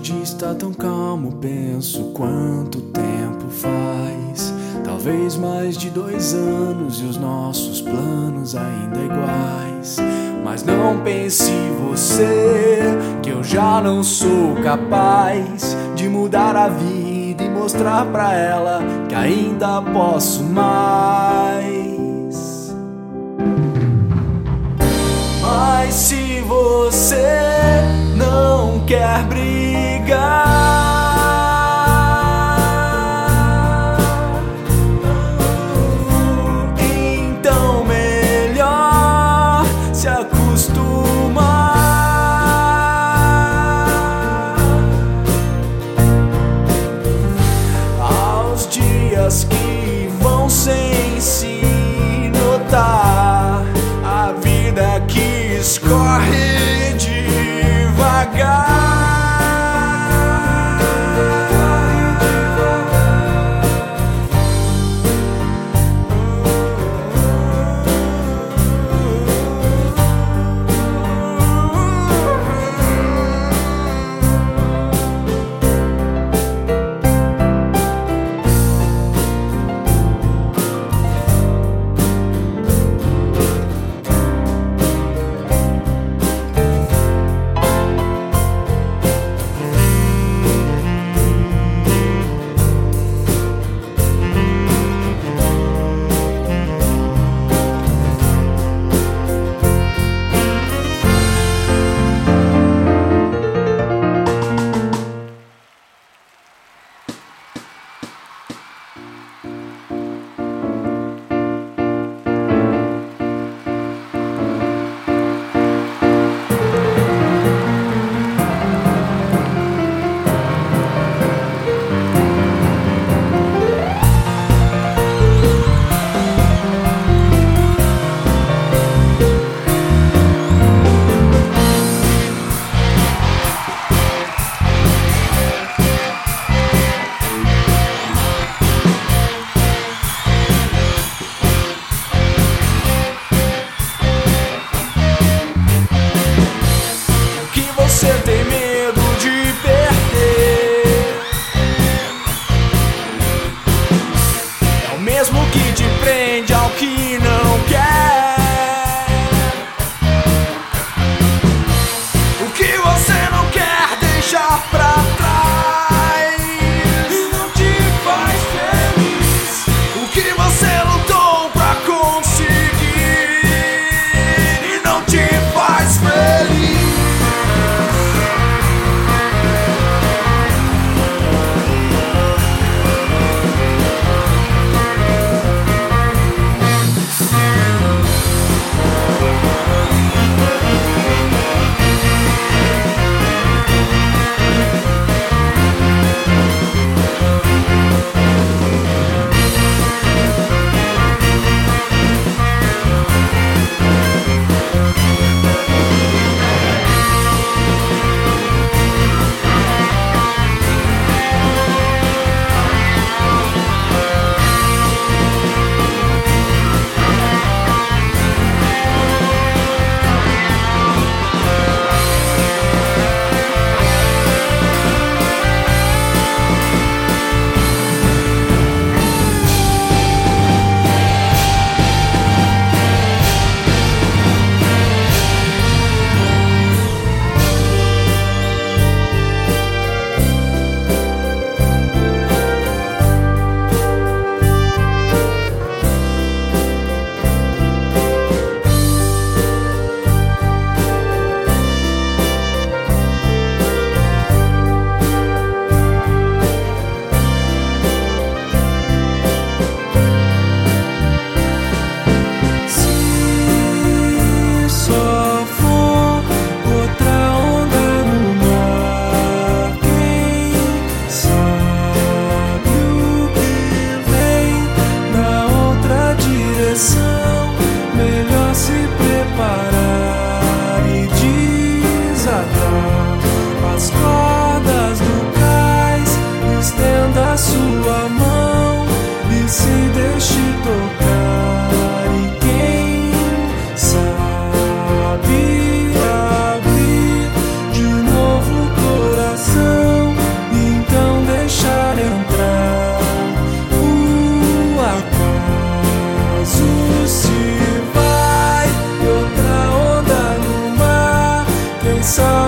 dia está tão calmo, penso quanto tempo faz. Talvez mais de dois anos e os nossos planos ainda iguais. Mas não pense você que eu já não sou capaz de mudar a vida e mostrar pra ela que ainda posso mais. Mas se você não quer brigar, se acostumar aos dias que vão sem se notar a vida que escorre.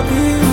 be